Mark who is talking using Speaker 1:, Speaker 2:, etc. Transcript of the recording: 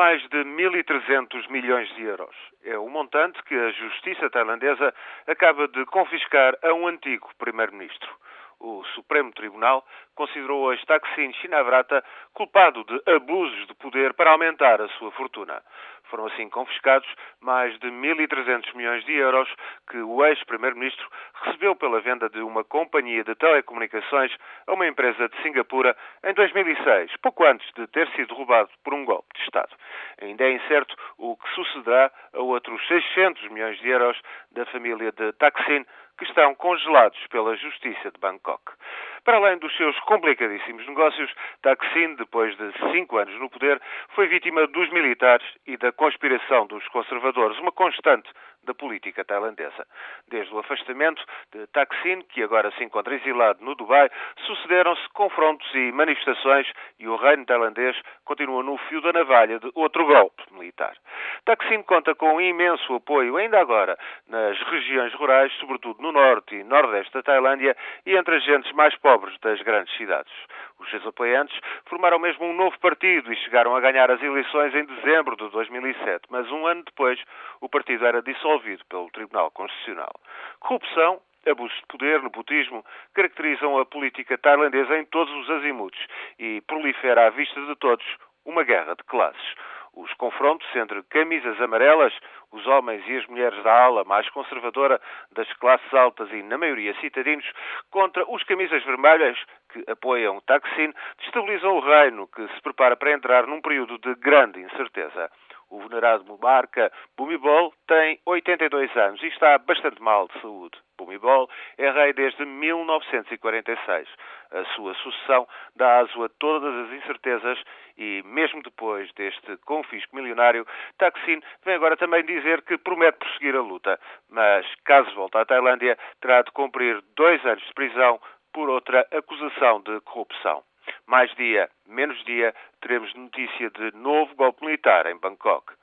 Speaker 1: mais de 1.300 milhões de euros. É o montante que a justiça tailandesa acaba de confiscar a um antigo primeiro-ministro. O Supremo Tribunal considerou hoje Taksin Shinawatra culpado de abusos de poder para aumentar a sua fortuna. Foram assim confiscados mais de 1.300 milhões de euros que o ex-primeiro-ministro recebeu pela venda de uma companhia de telecomunicações a uma empresa de Singapura em 2006, pouco antes de ter sido roubado por um golpe de Estado. Ainda é incerto o que sucederá a outros 600 milhões de euros da família de Taksin que estão congelados pela Justiça de Bangkok. Para além dos seus complicadíssimos negócios, Taksin, depois de cinco anos no poder, foi vítima dos militares e da conspiração dos conservadores, uma constante da política tailandesa. Desde o afastamento de Taksin, que agora se encontra exilado no Dubai, sucederam-se confrontos e manifestações e o reino tailandês continua no fio da navalha de outro golpe militar. Taksin conta com um imenso apoio, ainda agora, nas regiões rurais, sobretudo no norte e nordeste da Tailândia e entre as gentes mais pobres das grandes cidades. Os seus apoiantes formaram mesmo um novo partido e chegaram a ganhar as eleições em dezembro de 2007, mas um ano depois o partido era dissolvido pelo Tribunal Constitucional. Corrupção abuso de poder, nepotismo, caracterizam a política tailandesa em todos os azimutos e prolifera à vista de todos uma guerra de classes. Os confrontos entre camisas amarelas, os homens e as mulheres da ala mais conservadora das classes altas e, na maioria, citadinos, contra os camisas vermelhas, que apoiam Taksin, destabilizam o reino, que se prepara para entrar num período de grande incerteza. O venerado Mubarka Bumibol tem 82 anos e está bastante mal de saúde. Bumibol é rei desde 1946. A sua sucessão dá aso a todas as incertezas e, mesmo depois deste confisco milionário, Taksin vem agora também dizer que promete prosseguir a luta. Mas, caso volte à Tailândia, terá de cumprir dois anos de prisão por outra acusação de corrupção. Mais dia, menos dia, teremos notícia de novo golpe militar em Bangkok.